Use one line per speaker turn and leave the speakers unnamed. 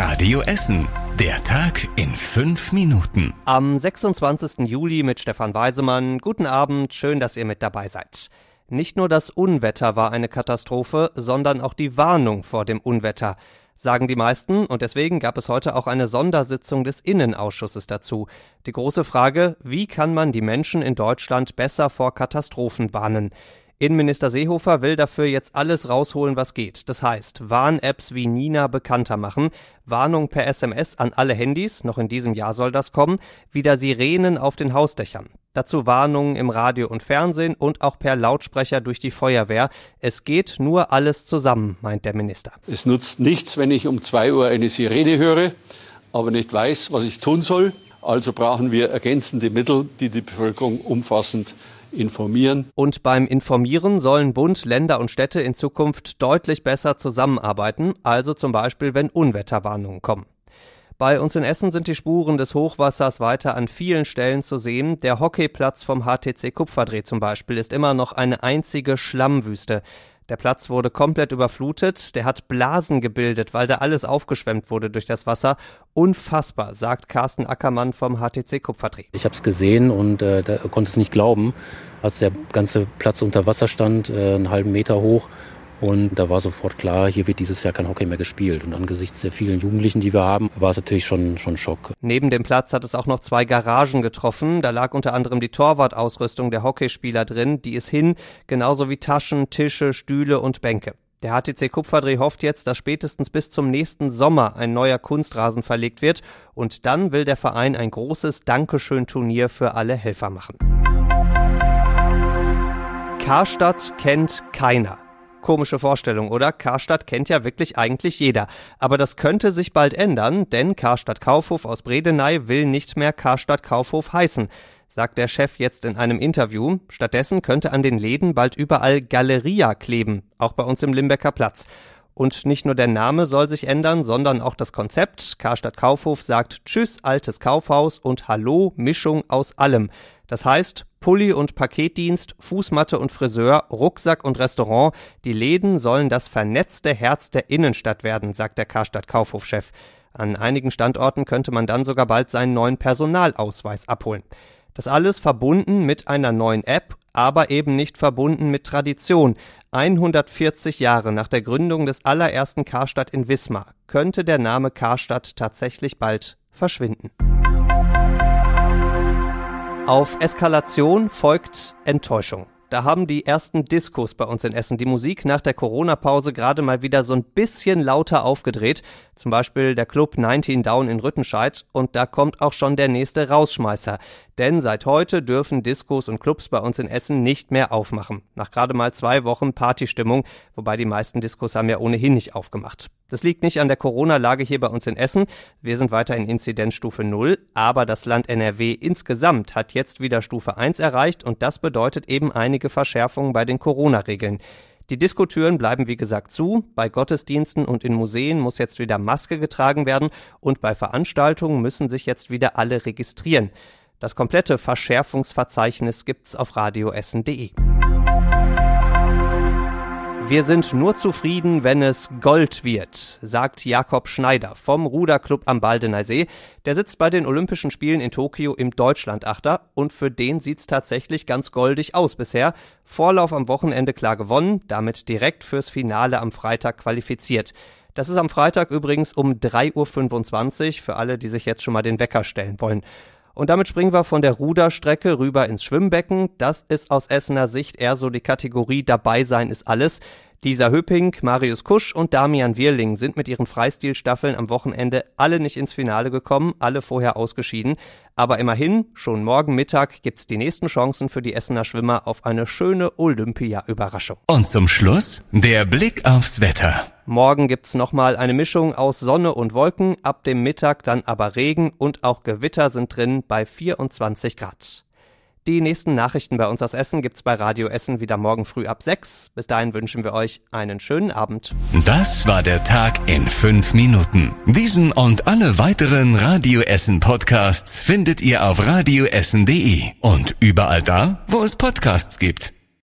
Radio Essen. Der Tag in fünf Minuten.
Am 26. Juli mit Stefan Weisemann. Guten Abend, schön, dass ihr mit dabei seid. Nicht nur das Unwetter war eine Katastrophe, sondern auch die Warnung vor dem Unwetter, sagen die meisten, und deswegen gab es heute auch eine Sondersitzung des Innenausschusses dazu. Die große Frage, wie kann man die Menschen in Deutschland besser vor Katastrophen warnen? Innenminister Seehofer will dafür jetzt alles rausholen, was geht. Das heißt, Warn-Apps wie Nina bekannter machen, Warnung per SMS an alle Handys, noch in diesem Jahr soll das kommen, wieder Sirenen auf den Hausdächern. Dazu Warnungen im Radio und Fernsehen und auch per Lautsprecher durch die Feuerwehr. Es geht nur alles zusammen, meint der Minister.
Es nutzt nichts, wenn ich um zwei Uhr eine Sirene höre, aber nicht weiß, was ich tun soll. Also brauchen wir ergänzende Mittel, die die Bevölkerung umfassend informieren.
Und beim Informieren sollen Bund, Länder und Städte in Zukunft deutlich besser zusammenarbeiten, also zum Beispiel, wenn Unwetterwarnungen kommen. Bei uns in Essen sind die Spuren des Hochwassers weiter an vielen Stellen zu sehen. Der Hockeyplatz vom HTC Kupferdreh zum Beispiel ist immer noch eine einzige Schlammwüste. Der Platz wurde komplett überflutet, der hat Blasen gebildet, weil da alles aufgeschwemmt wurde durch das Wasser. Unfassbar, sagt Carsten Ackermann vom HTC Kupferdreh.
Ich habe es gesehen und äh, konnte es nicht glauben, als der ganze Platz unter Wasser stand, äh, einen halben Meter hoch und da war sofort klar, hier wird dieses Jahr kein Hockey mehr gespielt. Und angesichts der vielen Jugendlichen, die wir haben, war es natürlich schon, schon Schock.
Neben dem Platz hat es auch noch zwei Garagen getroffen. Da lag unter anderem die Torwartausrüstung der Hockeyspieler drin. Die ist hin, genauso wie Taschen, Tische, Stühle und Bänke. Der HTC Kupferdreh hofft jetzt, dass spätestens bis zum nächsten Sommer ein neuer Kunstrasen verlegt wird und dann will der Verein ein großes Dankeschön-Turnier für alle Helfer machen. Karstadt kennt keiner. Komische Vorstellung, oder? Karstadt kennt ja wirklich eigentlich jeder. Aber das könnte sich bald ändern, denn Karstadt Kaufhof aus Bredeney will nicht mehr Karstadt Kaufhof heißen, sagt der Chef jetzt in einem Interview. Stattdessen könnte an den Läden bald überall Galeria kleben, auch bei uns im Limbecker Platz. Und nicht nur der Name soll sich ändern, sondern auch das Konzept. Karstadt Kaufhof sagt Tschüss, altes Kaufhaus und Hallo, Mischung aus allem. Das heißt, Pulli und Paketdienst, Fußmatte und Friseur, Rucksack und Restaurant, die Läden sollen das vernetzte Herz der Innenstadt werden, sagt der Karstadt Kaufhofchef. An einigen Standorten könnte man dann sogar bald seinen neuen Personalausweis abholen. Das alles verbunden mit einer neuen App, aber eben nicht verbunden mit Tradition. 140 Jahre nach der Gründung des allerersten Karstadt in Wismar könnte der Name Karstadt tatsächlich bald verschwinden. Auf Eskalation folgt Enttäuschung. Da haben die ersten Diskos bei uns in Essen die Musik nach der Corona-Pause gerade mal wieder so ein bisschen lauter aufgedreht. Zum Beispiel der Club 19 Down in Rüttenscheid. Und da kommt auch schon der nächste Rausschmeißer. Denn seit heute dürfen Diskos und Clubs bei uns in Essen nicht mehr aufmachen. Nach gerade mal zwei Wochen Partystimmung, wobei die meisten Diskos haben ja ohnehin nicht aufgemacht. Das liegt nicht an der Corona-Lage hier bei uns in Essen. Wir sind weiter in Inzidenzstufe 0, aber das Land NRW insgesamt hat jetzt wieder Stufe 1 erreicht und das bedeutet eben einige Verschärfungen bei den Corona-Regeln. Die Diskotüren bleiben wie gesagt zu, bei Gottesdiensten und in Museen muss jetzt wieder Maske getragen werden und bei Veranstaltungen müssen sich jetzt wieder alle registrieren. Das komplette Verschärfungsverzeichnis gibt's auf radioessen.de. Wir sind nur zufrieden, wenn es Gold wird, sagt Jakob Schneider vom Ruderclub am Baldener See. Der sitzt bei den Olympischen Spielen in Tokio im Deutschlandachter und für den sieht's tatsächlich ganz goldig aus bisher. Vorlauf am Wochenende klar gewonnen, damit direkt fürs Finale am Freitag qualifiziert. Das ist am Freitag übrigens um 3.25 Uhr für alle, die sich jetzt schon mal den Wecker stellen wollen. Und damit springen wir von der Ruderstrecke rüber ins Schwimmbecken. Das ist aus Essener Sicht eher so die Kategorie dabei sein ist alles. Lisa Höping, Marius Kusch und Damian Wirling sind mit ihren Freistilstaffeln am Wochenende alle nicht ins Finale gekommen, alle vorher ausgeschieden. Aber immerhin, schon morgen Mittag gibt's die nächsten Chancen für die Essener Schwimmer auf eine schöne Olympia-Überraschung.
Und zum Schluss der Blick aufs Wetter.
Morgen gibt's nochmal eine Mischung aus Sonne und Wolken, ab dem Mittag dann aber Regen und auch Gewitter sind drin bei 24 Grad. Die nächsten Nachrichten bei uns aus Essen gibt's bei Radio Essen wieder morgen früh ab 6. Bis dahin wünschen wir euch einen schönen Abend.
Das war der Tag in fünf Minuten. Diesen und alle weiteren Radio Essen Podcasts findet ihr auf radioessen.de und überall da, wo es Podcasts gibt.